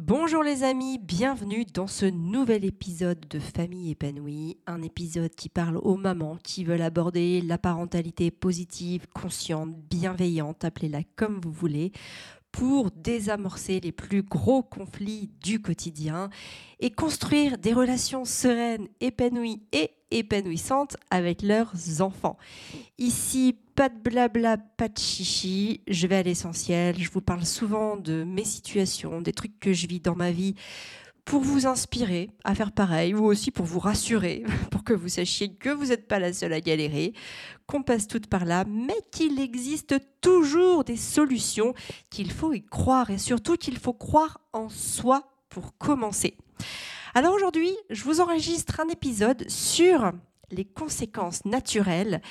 Bonjour les amis, bienvenue dans ce nouvel épisode de Famille épanouie, un épisode qui parle aux mamans qui veulent aborder la parentalité positive, consciente, bienveillante, appelez-la comme vous voulez, pour désamorcer les plus gros conflits du quotidien et construire des relations sereines, épanouies et épanouissantes avec leurs enfants. Ici, pas de blabla, pas de chichi, je vais à l'essentiel, je vous parle souvent de mes situations, des trucs que je vis dans ma vie pour vous inspirer à faire pareil ou aussi pour vous rassurer, pour que vous sachiez que vous n'êtes pas la seule à galérer, qu'on passe toutes par là, mais qu'il existe toujours des solutions, qu'il faut y croire et surtout qu'il faut croire en soi pour commencer. Alors aujourd'hui, je vous enregistre un épisode sur les conséquences naturelles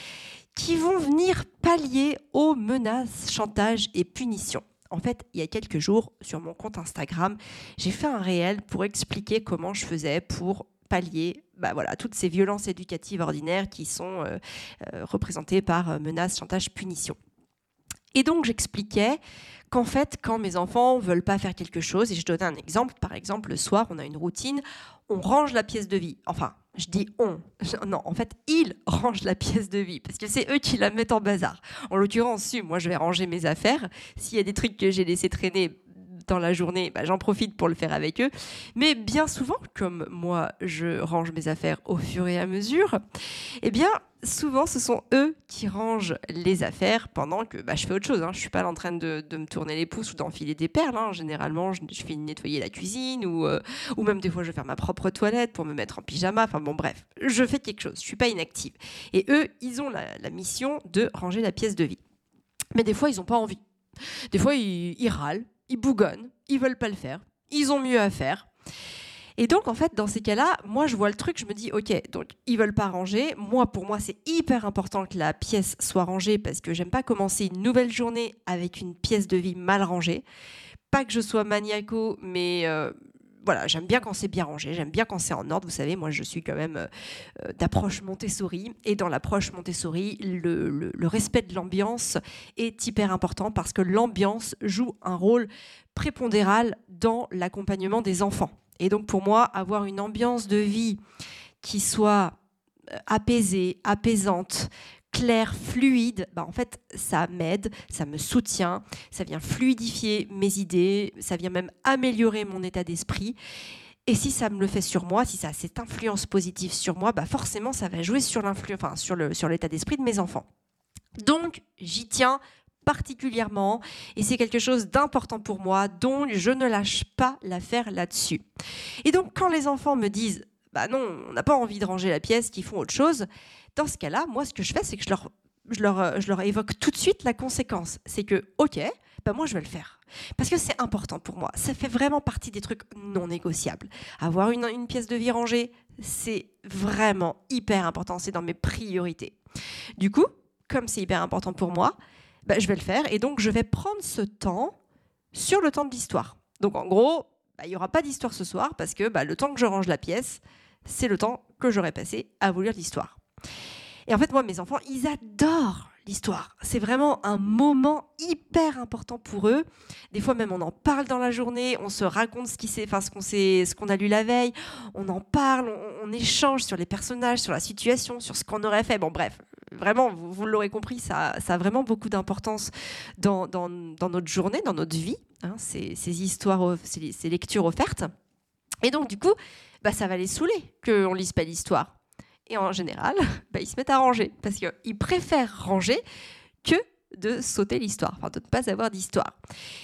qui vont venir pallier aux menaces, chantages et punitions. En fait, il y a quelques jours, sur mon compte Instagram, j'ai fait un réel pour expliquer comment je faisais pour pallier bah toutes ces violences éducatives ordinaires qui sont euh, euh, représentées par euh, menaces, chantage, punition. Et donc j'expliquais qu'en fait, quand mes enfants veulent pas faire quelque chose, et je donnais un exemple, par exemple, le soir, on a une routine, on range la pièce de vie. Enfin, je dis on. Non, en fait, ils rangent la pièce de vie parce que c'est eux qui la mettent en bazar. En l'occurrence, moi, je vais ranger mes affaires. S'il y a des trucs que j'ai laissé traîner, dans la journée, bah, j'en profite pour le faire avec eux. Mais bien souvent, comme moi, je range mes affaires au fur et à mesure, eh bien, souvent, ce sont eux qui rangent les affaires pendant que bah, je fais autre chose. Hein. Je suis pas en train de, me tourner les pouces ou d'enfiler des perles. Hein. Généralement, je, fais nettoyer la cuisine ou, euh, ou même des fois, je vais faire ma propre toilette pour me mettre en pyjama. Enfin bon, bref, je fais quelque chose. Je suis pas inactive. Et eux, ils ont la, mission de ranger la pièce de vie. Mais des fois, ils n'ont pas envie. Des fois, ils râlent, ils bougonnent, ils veulent pas le faire, ils ont mieux à faire. Et donc, en fait, dans ces cas-là, moi, je vois le truc, je me dis, OK, donc, ils veulent pas ranger. Moi, pour moi, c'est hyper important que la pièce soit rangée parce que j'aime pas commencer une nouvelle journée avec une pièce de vie mal rangée. Pas que je sois maniaco, mais euh, voilà, j'aime bien quand c'est bien rangé, j'aime bien quand c'est en ordre. Vous savez, moi, je suis quand même euh, euh, d'approche Montessori. Et dans l'approche Montessori, le, respect de l'ambiance est hyper important parce que l'ambiance joue un rôle prépondéral dans l'accompagnement des enfants. Et donc, pour moi, avoir une ambiance de vie qui soit euh, apaisée, apaisante, clair, fluide, bah en fait, ça m'aide, ça me soutient, ça vient fluidifier mes idées, ça vient même améliorer mon état d'esprit. Et si ça me le fait sur moi, si ça a cette influence positive sur moi, bah forcément, ça va jouer sur enfin, sur le sur l'état d'esprit de mes enfants. Donc, j'y tiens particulièrement et c'est quelque chose d'important pour moi, donc je ne lâche pas l'affaire là-dessus. Et donc, quand les enfants me disent, bah non, on n'a pas envie de ranger la pièce, qu'ils font autre chose, dans ce cas-là, moi, ce que je fais, c'est que je leur, euh, évoque tout de suite la conséquence. C'est que, OK, ben moi, je vais le faire. Parce que c'est important pour moi. Ça fait vraiment partie des trucs non négociables. Avoir une, pièce de vie rangée, c'est vraiment hyper important. C'est dans mes priorités. Du coup, comme c'est hyper important pour moi, ben, je vais le faire. Et donc, je vais prendre ce temps sur le temps de l'histoire. Donc, en gros, ben, il n'y aura pas d'histoire ce soir parce que le temps que je range la pièce, c'est le temps que j'aurais passé à vous lire l'histoire. Et en fait, moi, mes enfants, ils adorent l'histoire. C'est vraiment un moment hyper important pour eux. Des fois même on en parle dans la journée, on se raconte ce qui enfin ce qu'on a lu la veille, on en parle, on, échange sur les personnages, sur la situation, sur ce qu'on aurait fait. Bon bref, vraiment, vous, l'aurez compris, ça, a vraiment beaucoup d'importance dans, notre journée, dans notre vie, hein, ces, histoires, ces, lectures offertes. Et donc du coup, bah, ça va les saouler qu'on lise pas l'histoire. Et en général, bah, ils se mettent à ranger parce qu'ils préfèrent ranger que de sauter l'histoire, enfin de ne pas avoir d'histoire.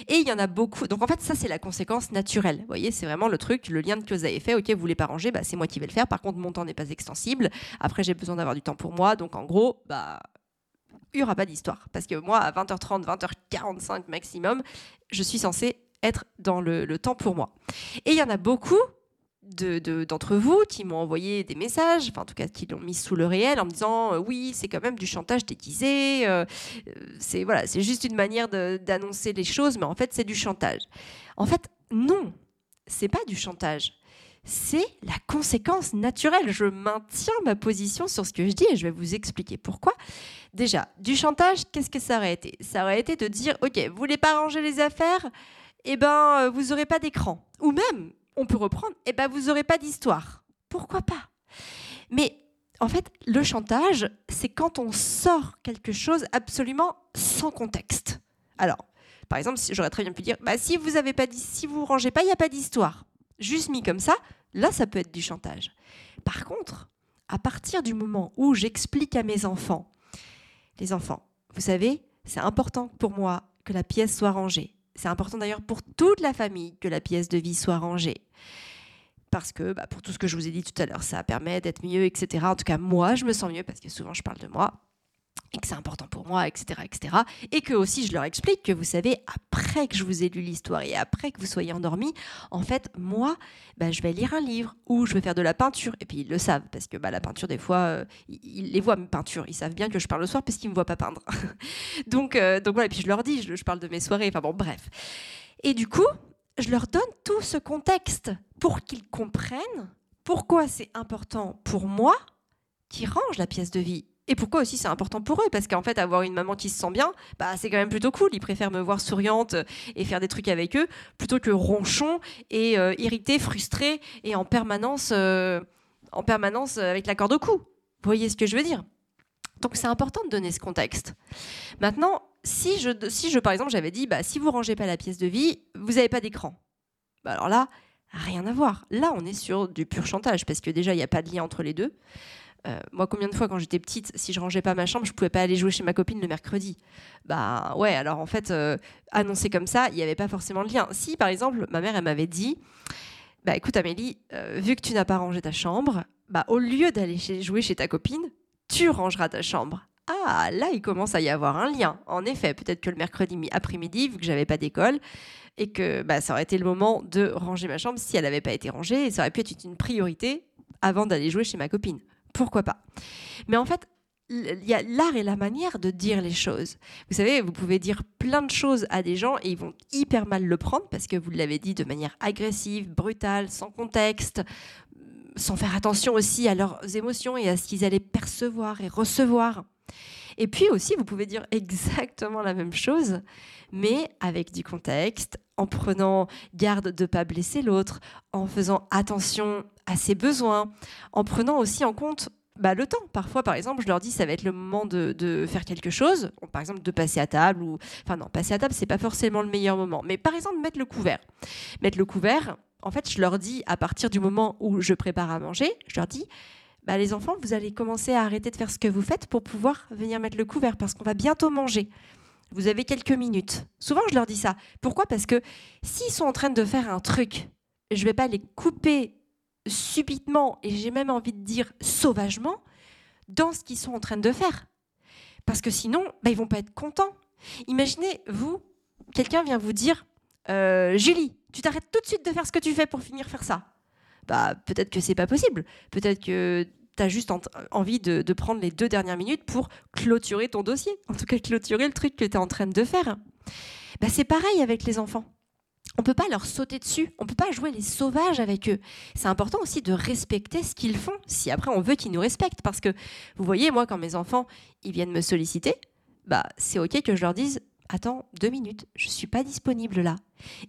Et il y en a beaucoup. Donc en fait, ça c'est la conséquence naturelle. Vous voyez, c'est vraiment le truc, le lien que vous avez fait. Ok, vous voulez pas ranger, bah, c'est moi qui vais le faire. Par contre, mon temps n'est pas extensible. Après, j'ai besoin d'avoir du temps pour moi. Donc en gros, bah il n'y aura pas d'histoire. Parce que moi, à 20h30, 20h45 maximum, je suis censée être dans le temps pour moi. Et il y en a beaucoup d'entre vous qui m'ont envoyé des messages, enfin en tout cas qui l'ont mis sous le réel en me disant euh, oui c'est quand même du chantage déguisé, euh, euh, c'est voilà c'est juste une manière d'annoncer les choses, mais en fait c'est du chantage. En fait non, c'est pas du chantage, c'est la conséquence naturelle. Je maintiens ma position sur ce que je dis et je vais vous expliquer pourquoi. Déjà du chantage, qu'est-ce que ça aurait été? Ça aurait été de dire ok vous voulez pas ranger les affaires, eh ben vous aurez pas d'écran Ou même, on peut reprendre, eh ben, vous n'aurez pas d'histoire. Pourquoi pas? Mais en fait, le chantage, c'est quand on sort quelque chose absolument sans contexte. Alors, par exemple, j'aurais très bien pu dire, bah, si vous avez pas si vous rangez pas, il n'y a pas d'histoire. Juste mis comme ça, là, ça peut être du chantage. Par contre, à partir du moment où j'explique à mes enfants, les enfants, vous savez, c'est important pour moi que la pièce soit rangée. C'est important d'ailleurs pour toute la famille que la pièce de vie soit rangée. Parce que, bah, pour tout ce que je vous ai dit tout à l'heure, ça permet d'être mieux, etc. En tout cas, moi, je me sens mieux parce que souvent, je parle de moi et que c'est important pour moi, etc., etc. Et que aussi je leur explique que vous savez, après que je vous ai lu l'histoire et après que vous soyez endormi, en fait, moi, bah, je vais lire un livre ou je vais faire de la peinture. Et puis ils le savent parce que bah, la peinture, des fois, euh, ils, les voient mes peintures. Ils savent bien que je parle le soir parce qu'ils me voient pas peindre. donc, euh, donc voilà. Et puis je leur dis, je parle de mes soirées. Enfin bon, bref. Et du coup, je leur donne tout ce contexte pour qu'ils comprennent pourquoi c'est important pour moi qui range la pièce de vie et pourquoi aussi c'est important pour eux? Parce qu'en fait, avoir une maman qui se sent bien, bah, c'est quand même plutôt cool. Ils préfèrent me voir souriante et faire des trucs avec eux plutôt que ronchon et euh, irrité, frustré et en permanence, euh, en permanence avec la corde au cou. Vous voyez ce que je veux dire? Donc c'est important de donner ce contexte. Maintenant, si je, si je par exemple, j'avais dit, bah, si vous rangez pas la pièce de vie, vous n'avez pas d'écran. Bah, alors là, rien à voir. Là, on est sur du pur chantage parce que déjà, il n'y a pas de lien entre les deux. Euh, moi, combien de fois quand j'étais petite, si je rangeais pas ma chambre, je pouvais pas aller jouer chez ma copine le mercredi? Bah ouais, alors en fait, euh, annoncé comme ça, il n'y avait pas forcément de lien. Si par exemple, ma mère, elle m'avait dit, bah écoute Amélie, euh, vu que tu n'as pas rangé ta chambre, bah au lieu d'aller jouer chez ta copine, tu rangeras ta chambre. Ah, là, il commence à y avoir un lien. En effet, peut-être que le mercredi après-midi, vu que j'avais pas d'école, et que bah, ça aurait été le moment de ranger ma chambre si elle n'avait pas été rangée, et ça aurait pu être une priorité avant d'aller jouer chez ma copine pourquoi pas Mais en fait, il y a l'art et la manière de dire les choses. Vous savez, vous pouvez dire plein de choses à des gens et ils vont hyper mal le prendre parce que vous l'avez dit de manière agressive, brutale, sans contexte, sans faire attention aussi à leurs émotions et à ce qu'ils allaient percevoir et recevoir. Et puis aussi, vous pouvez dire exactement la même chose, mais avec du contexte, en prenant garde de ne pas blesser l'autre, en faisant attention à ses besoins, en prenant aussi en compte bah, le temps. Parfois, par exemple, je leur dis ça va être le moment de, faire quelque chose, par exemple de passer à table ou enfin non, passer à table c'est pas forcément le meilleur moment, mais par exemple mettre le couvert. Mettre le couvert, en fait, je leur dis à partir du moment où je prépare à manger, je leur dis bah, les enfants, vous allez commencer à arrêter de faire ce que vous faites pour pouvoir venir mettre le couvert parce qu'on va bientôt manger. Vous avez quelques minutes. Souvent, je leur dis ça. Pourquoi? Parce que s'ils sont en train de faire un truc, je ne vais pas les couper subitement, et j'ai même envie de dire sauvagement, dans ce qu'ils sont en train de faire. Parce que sinon, bah, ils vont pas être contents. Imaginez, vous, quelqu'un vient vous dire euh, Julie, tu t'arrêtes tout de suite de faire ce que tu fais pour finir faire ça bah, peut-être que c'est pas possible. Peut-être que tu as juste envie de, prendre les deux dernières minutes pour clôturer ton dossier, en tout cas clôturer le truc que tu es en train de faire. Bah, c'est pareil avec les enfants. On peut pas leur sauter dessus, on peut pas jouer les sauvages avec eux. C'est important aussi de respecter ce qu'ils font, si après on veut qu'ils nous respectent. Parce que, vous voyez, moi, quand mes enfants, ils viennent me solliciter, bah, c'est OK que je leur dise Attends, deux minutes, je suis pas disponible là.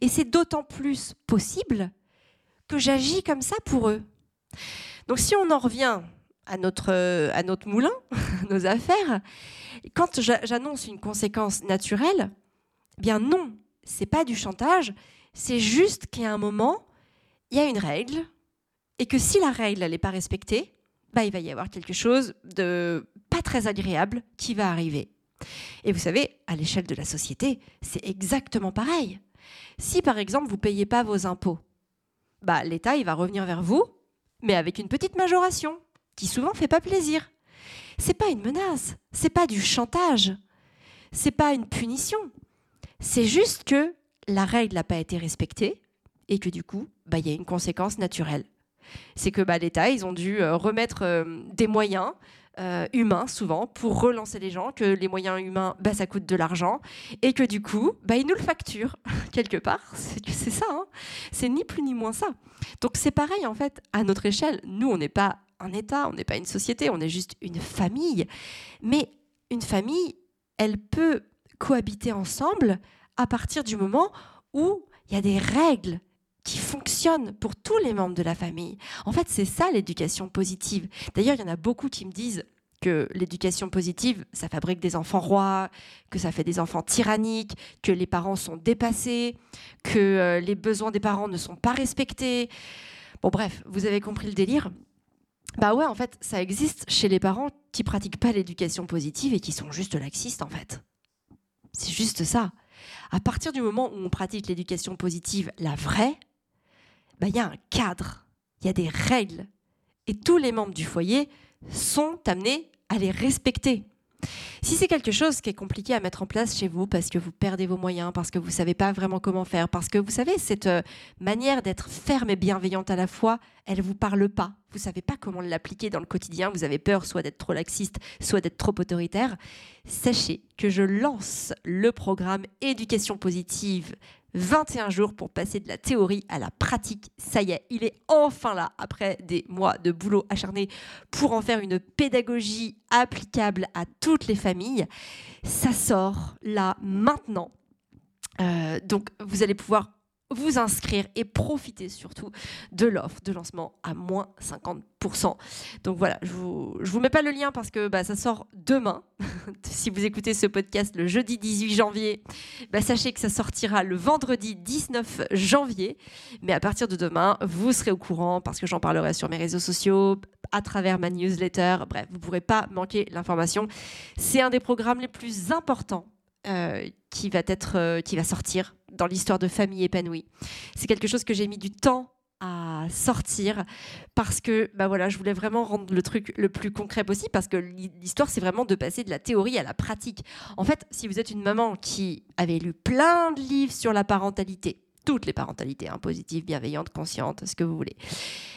Et c'est d'autant plus possible que j'agis comme ça pour eux. Donc si on en revient à notre, à moulin, nos affaires, quand j'annonce une conséquence naturelle, eh bien non, c'est pas du chantage, c'est juste qu'à un moment, il y a une règle, et que si la règle n'est pas respectée, bah, il va y avoir quelque chose de pas très agréable qui va arriver. Et vous savez, à l'échelle de la société, c'est exactement pareil. Si par exemple vous payez pas vos impôts, bah, l'État va revenir vers vous, mais avec une petite majoration, qui souvent fait pas plaisir. C'est pas une menace, c'est pas du chantage, c'est pas une punition. C'est juste que la règle n'a pas été respectée et que du coup, bah, il y a une conséquence naturelle. C'est que bah, l'État, ils ont dû euh, remettre euh, des moyens euh, humains souvent pour relancer les gens, que les moyens humains, bah, ça coûte de l'argent, et que du coup, bah, ils nous le facturent quelque part. C'est ça, hein. c'est ni plus ni moins ça. Donc c'est pareil en fait, à notre échelle, nous on n'est pas un État, on n'est pas une société, on est juste une famille. Mais une famille, elle peut cohabiter ensemble à partir du moment où il y a des règles qui fonctionne pour tous les membres de la famille. En fait, c'est ça l'éducation positive. D'ailleurs, il y en a beaucoup qui me disent que l'éducation positive, ça fabrique des enfants rois, que ça fait des enfants tyranniques, que les parents sont dépassés, que euh, les besoins des parents ne sont pas respectés. Bon bref, vous avez compris le délire. Bah ouais, en fait, ça existe chez les parents qui pratiquent pas l'éducation positive et qui sont juste laxistes en fait. C'est juste ça. À partir du moment où on pratique l'éducation positive, la vraie, bah, il y a un cadre, il y a des règles. Et tous les membres du foyer sont amenés à les respecter. Si c'est quelque chose qui est compliqué à mettre en place chez vous parce que vous perdez vos moyens, parce que vous ne savez pas vraiment comment faire, parce que vous savez, cette euh, manière d'être ferme et bienveillante à la fois, elle ne vous parle pas. Vous ne savez pas comment l'appliquer dans le quotidien, vous avez peur soit d'être trop laxiste, soit d'être trop autoritaire. Sachez que je lance le programme Éducation positive 21 jours pour passer de la théorie à la pratique. Ça y est, il est enfin là, après des mois de boulot acharné, pour en faire une pédagogie applicable à toutes les familles. Ça sort là maintenant. Euh, donc vous allez pouvoir vous inscrire et profiter surtout de l'offre de lancement à moins 50%. Donc voilà, je vous, je vous mets pas le lien parce que bah, ça sort demain. si vous écoutez ce podcast le jeudi 18 janvier, bah, sachez que ça sortira le vendredi 19 janvier. Mais à partir de demain, vous serez au courant parce que j'en parlerai sur mes réseaux sociaux, à travers ma newsletter. Bref, vous ne pourrez pas manquer l'information. C'est un des programmes les plus importants euh, qui va être, euh, qui va sortir dans l'histoire de famille épanouie. C'est quelque chose que j'ai mis du temps à sortir parce que bah voilà, je voulais vraiment rendre le truc le plus concret possible parce que l'histoire c'est vraiment de passer de la théorie à la pratique. En fait, si vous êtes une maman qui avait lu plein de livres sur la parentalité, toutes les parentalités, hein, positives, bienveillantes, conscientes, ce que vous voulez,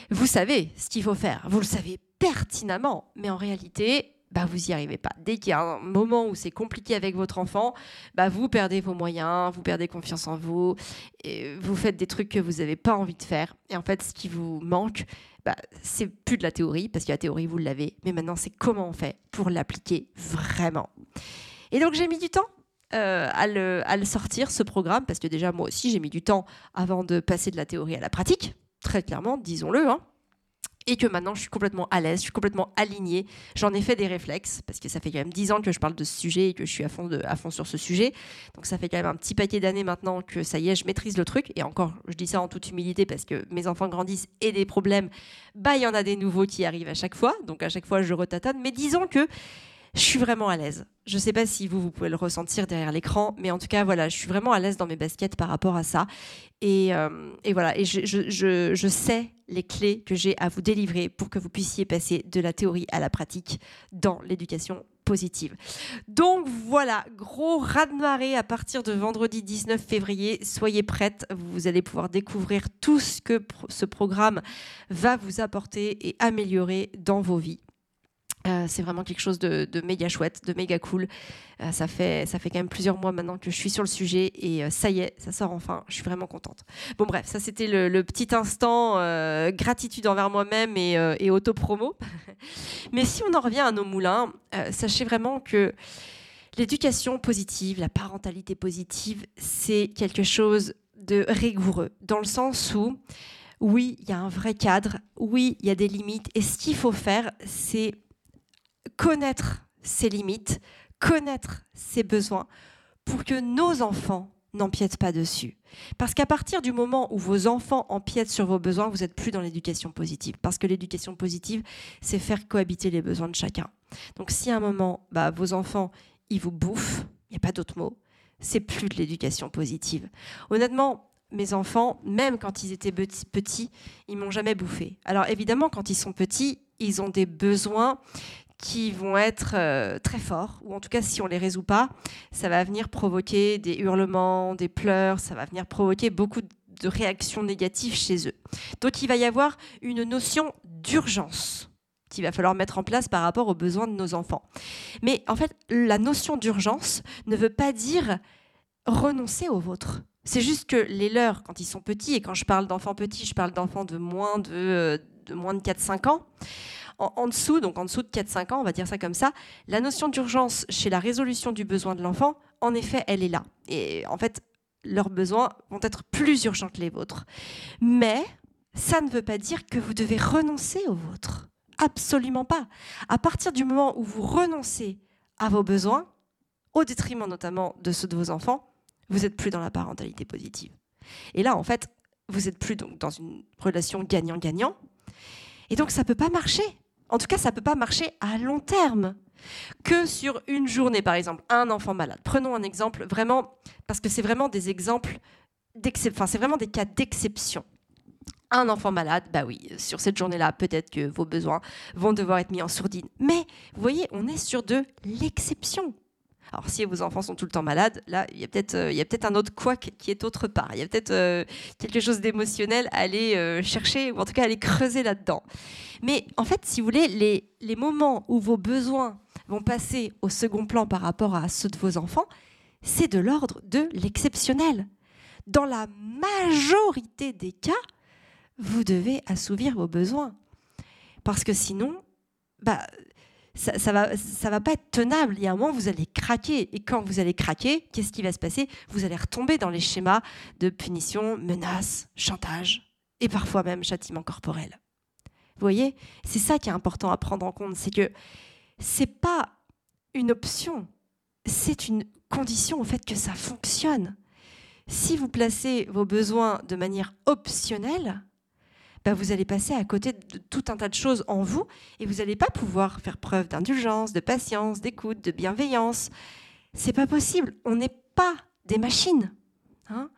vous savez ce qu'il faut faire, vous le savez pertinemment, mais en réalité, bah, vous n'y arrivez pas. Dès qu'il y a un moment où c'est compliqué avec votre enfant, bah, vous perdez vos moyens, vous perdez confiance en vous, vous faites des trucs que vous n'avez pas envie de faire. Et en fait, ce qui vous manque, bah, c'est plus de la théorie, parce que la théorie, vous l'avez, mais maintenant, c'est comment on fait pour l'appliquer vraiment. Et donc, j'ai mis du temps euh, à, le, à, le, sortir, ce programme, parce que déjà, moi aussi, j'ai mis du temps avant de passer de la théorie à la pratique, très clairement, disons-le. Hein et que maintenant je suis complètement à l'aise, je suis complètement alignée. J'en ai fait des réflexes parce que ça fait quand même 10 ans que je parle de ce sujet et que je suis à fond, à fond sur ce sujet. Donc ça fait quand même un petit paquet d'années maintenant que ça y est, je maîtrise le truc. Et encore, je dis ça en toute humilité parce que mes enfants grandissent et des problèmes, bah il y en a des nouveaux qui arrivent à chaque fois. Donc à chaque fois je retâtonne. Mais disons que je suis vraiment à l'aise. Je ne sais pas si vous, vous pouvez le ressentir derrière l'écran, mais en tout cas, voilà, je suis vraiment à l'aise dans mes baskets par rapport à ça. Et, euh, voilà, et je, sais les clés que j'ai à vous délivrer pour que vous puissiez passer de la théorie à la pratique dans l'éducation positive. Donc voilà, gros raz-de-marée à partir de vendredi 19 février. Soyez prêtes, vous allez pouvoir découvrir tout ce que ce programme va vous apporter et améliorer dans vos vies. Euh, c'est vraiment quelque chose de, méga chouette, de méga cool. Euh, ça, fait, ça fait quand même plusieurs mois maintenant que je suis sur le sujet et euh, ça y est, ça sort enfin. Je suis vraiment contente. Bon, bref, ça c'était le, petit instant gratitude envers moi-même et, et auto-promo. Mais si on en revient à nos moulins, sachez vraiment que l'éducation positive, la parentalité positive, c'est quelque chose de rigoureux dans le sens où oui, il y a un vrai cadre, oui, il y a des limites et ce qu'il faut faire, c'est connaître ses limites, connaître ses besoins, pour que nos enfants n'empiètent pas dessus. Parce qu'à partir du moment où vos enfants empiètent sur vos besoins, vous n'êtes plus dans l'éducation positive. Parce que l'éducation positive, c'est faire cohabiter les besoins de chacun. Donc si à un moment, bah, vos enfants, ils vous bouffent, il n'y a pas d'autre mot, c'est plus de l'éducation positive. Honnêtement, mes enfants, même quand ils étaient petits, ils m'ont jamais bouffé. Alors évidemment, quand ils sont petits, ils ont des besoins qui vont être euh, très forts, ou en tout cas si on les résout pas, ça va venir provoquer des hurlements, des pleurs, ça va venir provoquer beaucoup de réactions négatives chez eux. Donc il va y avoir une notion d'urgence qu'il va falloir mettre en place par rapport aux besoins de nos enfants. Mais en fait, la notion d'urgence ne veut pas dire renoncer aux vôtres. C'est juste que les leurs, quand ils sont petits, et quand je parle d'enfants petits, je parle d'enfants de moins de, euh, de, moins de 4-5 ans, en, dessous, donc en dessous de 4-5 ans, on va dire ça comme ça, la notion d'urgence chez la résolution du besoin de l'enfant, en effet, elle est là. Et en fait, leurs besoins vont être plus urgents que les vôtres. Mais ça ne veut pas dire que vous devez renoncer aux vôtres. Absolument pas. À partir du moment où vous renoncez à vos besoins, au détriment notamment de ceux de vos enfants, vous n'êtes plus dans la parentalité positive. Et là, en fait, vous n'êtes plus donc dans une relation gagnant-gagnant. Et donc, ça ne peut pas marcher. En tout cas, ça ne peut pas marcher à long terme. Que sur une journée, par exemple, un enfant malade. Prenons un exemple vraiment, parce que c'est vraiment des exemples, enfin, c'est vraiment des cas d'exception. Un enfant malade, bah oui, sur cette journée-là, peut-être que vos besoins vont devoir être mis en sourdine. Mais vous voyez, on est sur de l'exception. Alors si vos enfants sont tout le temps malades, là, il y a peut-être euh, peut un autre couac qui est autre part. Il y a peut-être euh, quelque chose d'émotionnel à aller euh, chercher, ou en tout cas à aller creuser là-dedans. Mais en fait, si vous voulez, les, les moments où vos besoins vont passer au second plan par rapport à ceux de vos enfants, c'est de l'ordre de l'exceptionnel. Dans la majorité des cas, vous devez assouvir vos besoins. Parce que sinon, bah, ça va, ça va pas être tenable. Il y a un moment, vous allez craquer. Et quand vous allez craquer, qu'est-ce qui va se passer? Vous allez retomber dans les schémas de punition, menace, chantage et parfois même châtiment corporel. Vous voyez? C'est ça qui est important à prendre en compte. C'est que c'est pas une option, c'est une condition au fait que ça fonctionne. Si vous placez vos besoins de manière optionnelle, bah, vous allez passer à côté de tout un tas de choses en vous et vous n'allez pas pouvoir faire preuve d'indulgence, de patience, d'écoute, de bienveillance. C'est pas possible. On n'est pas des machines. Hein.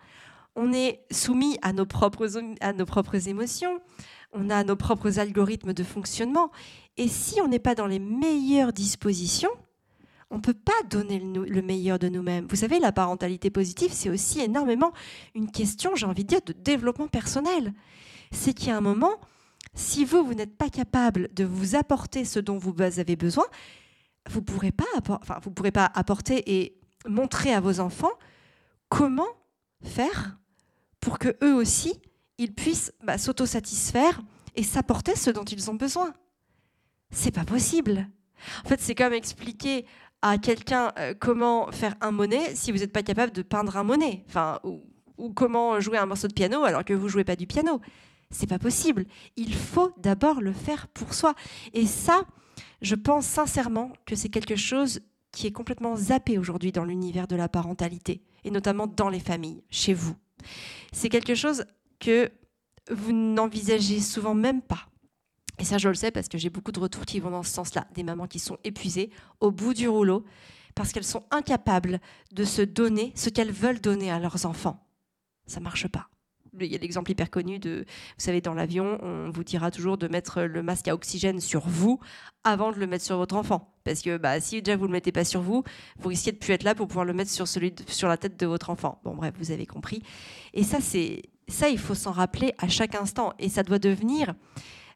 on est soumis à nos, propres, à nos propres émotions, on a nos propres algorithmes de fonctionnement. Et si on n'est pas dans les meilleures dispositions, on ne peut pas donner le, meilleur de nous-mêmes. Vous savez, la parentalité positive, c'est aussi énormément une question, j'ai envie de dire, de développement personnel c'est qu'il y a un moment, si vous, vous n'êtes pas capable de vous apporter ce dont vous avez besoin, vous ne pourrez, pas enfin, pourrez pas apporter et montrer à vos enfants comment faire pour que eux aussi, ils puissent bah, s'autosatisfaire et s'apporter ce dont ils ont besoin. C'est pas possible. En fait, c'est comme expliquer à quelqu'un euh, comment faire un monnaie si vous n'êtes pas capable de peindre un monnaie, enfin, ou, ou, comment jouer un morceau de piano alors que vous jouez pas du piano. C'est pas possible. Il faut d'abord le faire pour soi. Et ça, je pense sincèrement que c'est quelque chose qui est complètement zappé aujourd'hui dans l'univers de la parentalité, et notamment dans les familles, chez vous. C'est quelque chose que vous n'envisagez souvent même pas. Et ça, je le sais parce que j'ai beaucoup de retours qui vont dans ce sens-là. Des mamans qui sont épuisées, au bout du rouleau, parce qu'elles sont incapables de se donner ce qu'elles veulent donner à leurs enfants. Ça marche pas il y a l'exemple hyper connu de, vous savez, dans l'avion, on vous dira toujours de mettre le masque à oxygène sur vous avant de le mettre sur votre enfant. Parce que bah, si déjà vous ne le mettez pas sur vous, vous risquez de plus être là pour pouvoir le mettre sur, celui sur la tête de votre enfant. Bon, bref, vous avez compris. Et ça, c'est ça, il faut s'en rappeler à chaque instant. Et ça doit devenir,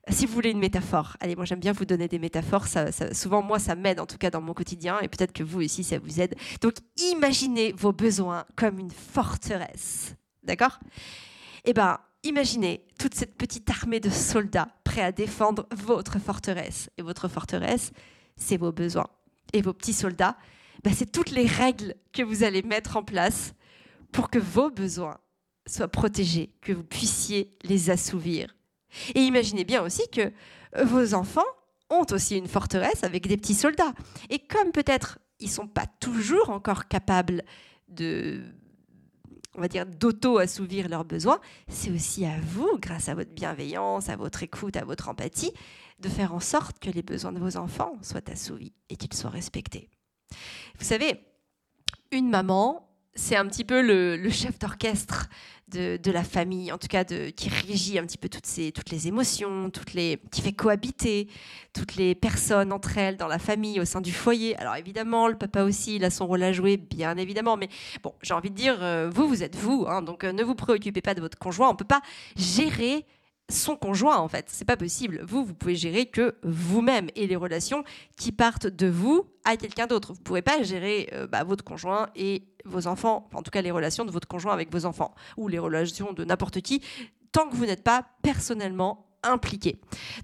si vous voulez une métaphore, allez, moi j'aime bien vous donner des métaphores. Ça, souvent, moi, ça m'aide en tout cas dans mon quotidien. Et peut-être que vous aussi, ça vous aide. Donc, imaginez vos besoins comme une forteresse. D'accord? Eh bien, imaginez toute cette petite armée de soldats prêts à défendre votre forteresse. Et votre forteresse, c'est vos besoins. Et vos petits soldats, bah, c'est toutes les règles que vous allez mettre en place pour que vos besoins soient protégés, que vous puissiez les assouvir. Et imaginez bien aussi que vos enfants ont aussi une forteresse avec des petits soldats. Et comme peut-être ils ne sont pas toujours encore capables de on va dire, d'auto-assouvir leurs besoins, c'est aussi à vous, grâce à votre bienveillance, à votre écoute, à votre empathie, de faire en sorte que les besoins de vos enfants soient assouvis et qu'ils soient respectés. Vous savez, une maman, c'est un petit peu le, chef d'orchestre de, la famille, en tout cas de, qui régit un petit peu toutes, ces, toutes les émotions, toutes les, qui fait cohabiter toutes les personnes entre elles dans la famille, au sein du foyer. Alors évidemment, le papa aussi, il a son rôle à jouer, bien évidemment, mais bon, j'ai envie de dire, euh, vous, vous êtes vous, hein, donc euh, ne vous préoccupez pas de votre conjoint, on ne peut pas gérer son conjoint en fait. C'est pas possible. Vous, vous pouvez gérer que vous-même et les relations qui partent de vous à quelqu'un d'autre. Vous ne pourrez pas gérer euh, bah, votre conjoint et vos enfants, en tout cas les relations de votre conjoint avec vos enfants ou les relations de n'importe qui, tant que vous n'êtes pas personnellement impliqué.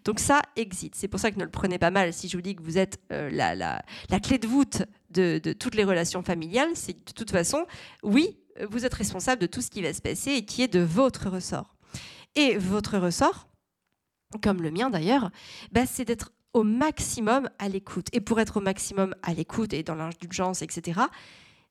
Donc ça existe. C'est pour ça que ne le prenez pas mal si je vous dis que vous êtes euh, la, clé de voûte de toutes les relations familiales. C'est de toute façon, oui, vous êtes responsable de tout ce qui va se passer et qui est de votre ressort. Et votre ressort, comme le mien d'ailleurs, bah, c'est d'être au maximum à l'écoute. Et pour être au maximum à l'écoute et dans l'indulgence, etc.,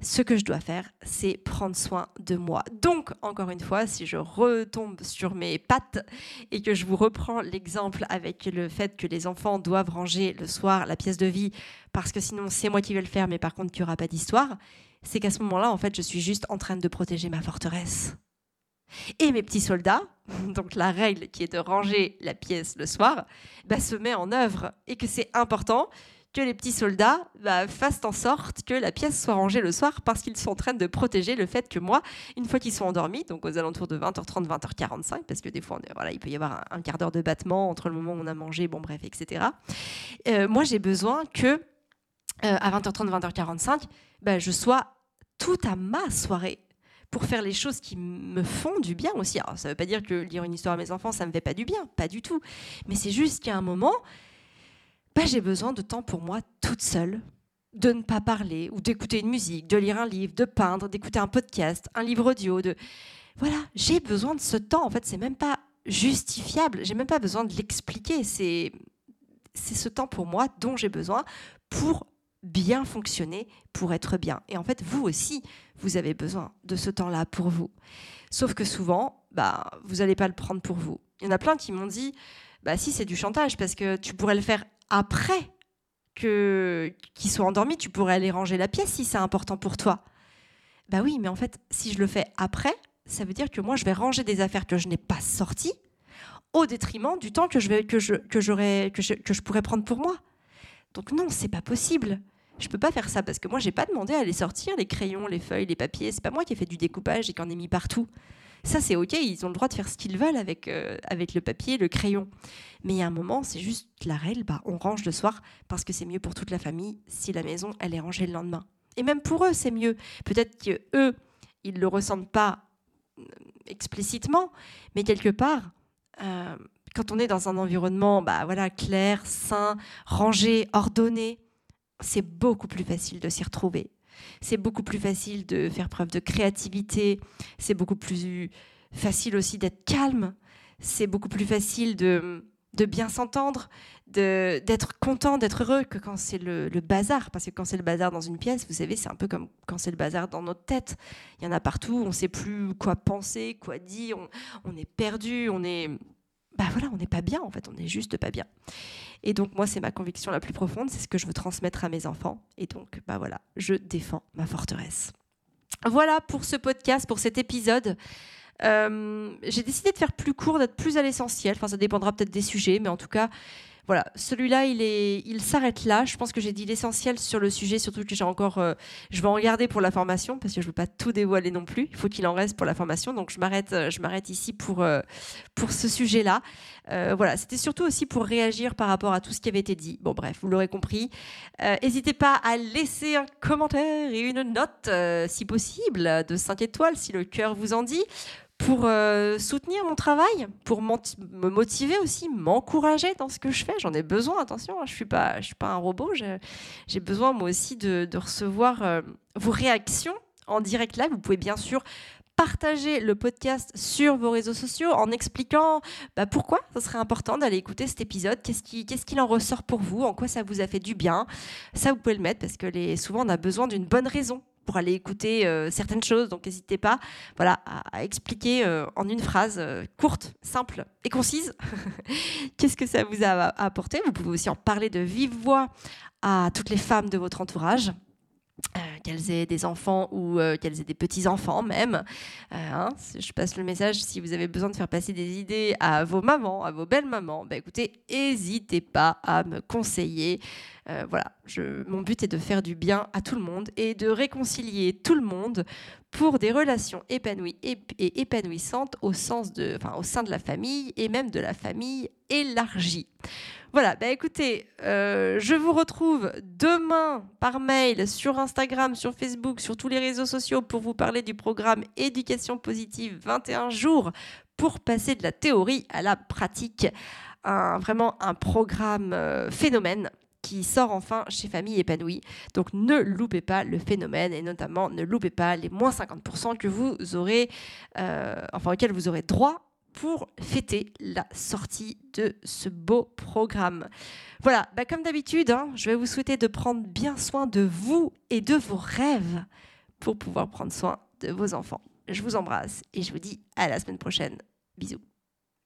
ce que je dois faire, c'est prendre soin de moi. Donc, encore une fois, si je retombe sur mes pattes et que je vous reprends l'exemple avec le fait que les enfants doivent ranger le soir la pièce de vie, parce que sinon c'est moi qui vais le faire, mais par contre qu'il n'y aura pas d'histoire, c'est qu'à ce moment-là, en fait, je suis juste en train de protéger ma forteresse. Et mes petits soldats, donc la règle qui est de ranger la pièce le soir, bah, se met en œuvre et que c'est important que les petits soldats bah, fassent en sorte que la pièce soit rangée le soir parce qu'ils sont en train de protéger le fait que moi, une fois qu'ils sont endormis, donc aux alentours de 20h30, 20h45, parce que des fois, voilà, il peut y avoir un, quart d'heure de battement entre le moment où on a mangé, bon bref, etc. Euh, moi, j'ai besoin que euh, à 20h30, 20h45, bah, je sois tout à ma soirée pour faire les choses qui me font du bien aussi. Alors, ça ne veut pas dire que lire une histoire à mes enfants, ça ne me fait pas du bien, pas du tout. Mais c'est juste qu'à un moment, bah, j'ai besoin de temps pour moi toute seule, de ne pas parler ou d'écouter une musique, de lire un livre, de peindre, d'écouter un podcast, un livre audio. Voilà, j'ai besoin de ce temps. En fait, c'est même pas justifiable. J'ai même pas besoin de l'expliquer. C'est c'est ce temps pour moi dont j'ai besoin pour bien fonctionner, pour être bien. Et en fait, vous aussi, vous avez besoin de ce temps-là pour vous. Sauf que souvent, bah, vous n'allez pas le prendre pour vous. Il y en a plein qui m'ont dit, bah si, c'est du chantage, parce que tu pourrais le faire après que qu'ils soient endormis, tu pourrais aller ranger la pièce si c'est important pour toi. Bah oui, mais en fait, si je le fais après, ça veut dire que moi, je vais ranger des affaires que je n'ai pas sorties au détriment du temps que je, vais, que je, que que que je pourrais prendre pour moi. Donc non, c'est pas possible. Je peux pas faire ça parce que moi, j'ai pas demandé à les sortir, les crayons, les feuilles, les papiers. C'est pas moi qui ai fait du découpage et qui en ai mis partout. Ça, c'est ok, ils ont le droit de faire ce qu'ils veulent avec, euh, avec le papier, le crayon. Mais il y a un moment, c'est juste la règle, bah, on range le soir parce que c'est mieux pour toute la famille si la maison, elle est rangée le lendemain. Et même pour eux, c'est mieux. Peut-être que eux, ils le ressentent pas euh, explicitement, mais quelque part, euh, quand on est dans un environnement bah, voilà, clair, sain, rangé, ordonné, c'est beaucoup plus facile de s'y retrouver. C'est beaucoup plus facile de faire preuve de créativité. C'est beaucoup plus facile aussi d'être calme. C'est beaucoup plus facile de, bien s'entendre, d'être content, d'être heureux que quand c'est le, bazar. Parce que quand c'est le bazar dans une pièce, vous savez, c'est un peu comme quand c'est le bazar dans notre tête. Il y en a partout, on ne sait plus quoi penser, quoi dire, on est perdu, on est bah voilà, on n'est pas bien en fait, on n'est juste pas bien. Et donc moi, c'est ma conviction la plus profonde, c'est ce que je veux transmettre à mes enfants. Et donc, bah voilà, je défends ma forteresse. Voilà pour ce podcast, pour cet épisode. Euh, j'ai décidé de faire plus court, d'être plus à l'essentiel. Enfin, ça dépendra peut-être des sujets, mais en tout cas, voilà, celui-là, il, est, il s'arrête là. Je pense que j'ai dit l'essentiel sur le sujet, surtout que j'ai encore. Euh, je vais en garder pour la formation parce que je ne veux pas tout dévoiler non plus. Il faut qu'il en reste pour la formation. Donc, je m'arrête, euh, je m'arrête ici pour, euh, pour ce sujet-là. voilà, c'était surtout aussi pour réagir par rapport à tout ce qui avait été dit. Bon, bref, vous l'aurez compris. N'hésitez pas à laisser un commentaire et une note, si possible, de 5 étoiles, si le cœur vous en dit pour euh, soutenir mon travail, pour me motiver aussi, m'encourager dans ce que je fais. J'en ai besoin, attention, hein, je ne suis, pas, suis pas un robot, j'ai besoin moi aussi de, recevoir euh, vos réactions en direct live. Vous pouvez bien sûr partager le podcast sur vos réseaux sociaux en expliquant bah, pourquoi ce serait important d'aller écouter cet épisode, qu'est-ce qu'il qui en ressort pour vous, en quoi ça vous a fait du bien? Ça, vous pouvez le mettre parce que souvent on a besoin d'une bonne raison pour aller écouter euh, certaines choses. Donc n'hésitez pas voilà, à, expliquer euh, en une phrase euh, courte, simple et concise qu'est-ce que ça vous a apporté. Vous pouvez aussi en parler de vive voix à toutes les femmes de votre entourage. Qu'elles aient des enfants ou qu'elles aient des petits-enfants même. Hein, je passe le message, si vous avez besoin de faire passer des idées à vos mamans, à vos belles mamans, bah écoutez, n'hésitez pas à me conseiller. Euh, voilà, mon but est de faire du bien à tout le monde et de réconcilier tout le monde pour des relations épanouies et, épanouissantes au, sens de, enfin, au sein de la famille et même de la famille élargie. Voilà, bah écoutez, euh, je vous retrouve demain par mail sur Instagram, sur Facebook, sur tous les réseaux sociaux pour vous parler du programme Éducation positive 21 jours pour passer de la théorie à la pratique. Vraiment un programme euh, phénomène qui sort enfin chez Famille Épanouie. Donc ne loupez pas le phénomène et notamment ne loupez pas les moins 50% que vous aurez, euh, enfin auxquels vous aurez droit pour fêter la sortie de ce beau programme. Voilà, bah, comme d'habitude, hein, je vais vous souhaiter de prendre bien soin de vous et de vos rêves pour pouvoir prendre soin de vos enfants. Je vous embrasse et je vous dis à la semaine prochaine. Bisous.